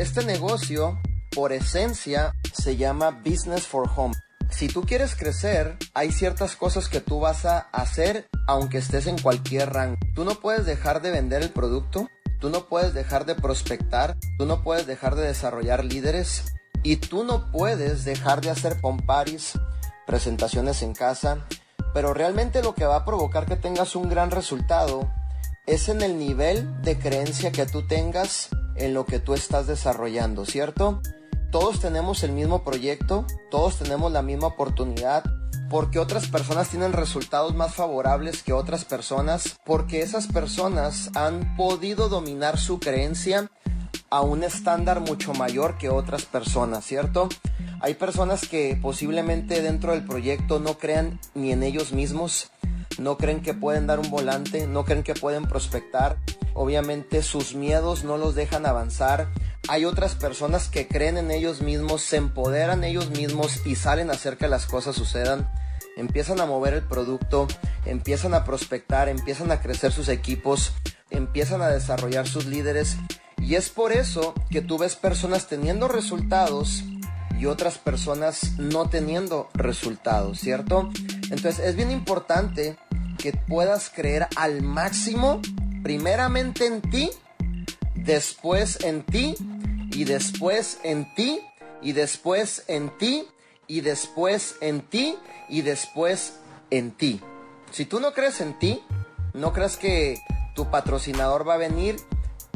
Este negocio, por esencia, se llama Business for Home. Si tú quieres crecer, hay ciertas cosas que tú vas a hacer aunque estés en cualquier rango. Tú no puedes dejar de vender el producto, tú no puedes dejar de prospectar, tú no puedes dejar de desarrollar líderes y tú no puedes dejar de hacer pomparis, presentaciones en casa, pero realmente lo que va a provocar que tengas un gran resultado es en el nivel de creencia que tú tengas en lo que tú estás desarrollando, ¿cierto? Todos tenemos el mismo proyecto, todos tenemos la misma oportunidad, porque otras personas tienen resultados más favorables que otras personas, porque esas personas han podido dominar su creencia a un estándar mucho mayor que otras personas, ¿cierto? Hay personas que posiblemente dentro del proyecto no crean ni en ellos mismos, no creen que pueden dar un volante, no creen que pueden prospectar, obviamente sus miedos no los dejan avanzar. Hay otras personas que creen en ellos mismos, se empoderan ellos mismos y salen a hacer que las cosas sucedan. Empiezan a mover el producto, empiezan a prospectar, empiezan a crecer sus equipos, empiezan a desarrollar sus líderes. Y es por eso que tú ves personas teniendo resultados y otras personas no teniendo resultados, ¿cierto? Entonces es bien importante que puedas creer al máximo, primeramente en ti, después en ti, y después en ti, y después en ti, y después en ti, y después en ti. Si tú no crees en ti, no crees que tu patrocinador va a venir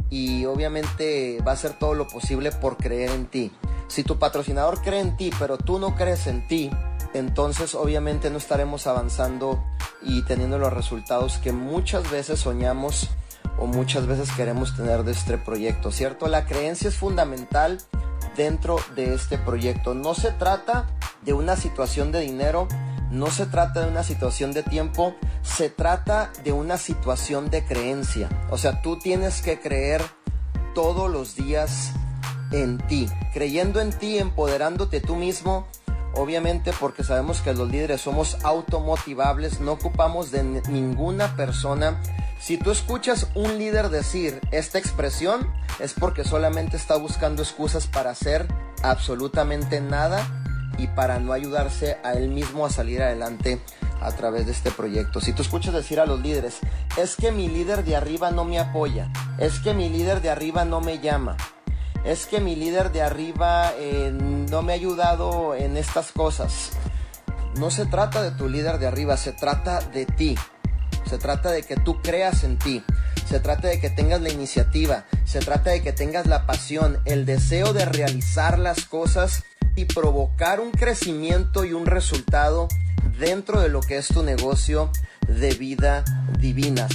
y obviamente va a hacer todo lo posible por creer en ti. Si tu patrocinador cree en ti, pero tú no crees en ti, entonces obviamente no estaremos avanzando y teniendo los resultados que muchas veces soñamos o muchas veces queremos tener de este proyecto, ¿cierto? La creencia es fundamental dentro de este proyecto. No se trata de una situación de dinero, no se trata de una situación de tiempo, se trata de una situación de creencia. O sea, tú tienes que creer todos los días en ti, creyendo en ti, empoderándote tú mismo. Obviamente porque sabemos que los líderes somos automotivables, no ocupamos de ninguna persona. Si tú escuchas un líder decir esta expresión, es porque solamente está buscando excusas para hacer absolutamente nada y para no ayudarse a él mismo a salir adelante a través de este proyecto. Si tú escuchas decir a los líderes, es que mi líder de arriba no me apoya, es que mi líder de arriba no me llama, es que mi líder de arriba eh, no me ha ayudado en estas cosas. No se trata de tu líder de arriba, se trata de ti. Se trata de que tú creas en ti. Se trata de que tengas la iniciativa. Se trata de que tengas la pasión, el deseo de realizar las cosas y provocar un crecimiento y un resultado dentro de lo que es tu negocio de vida divina.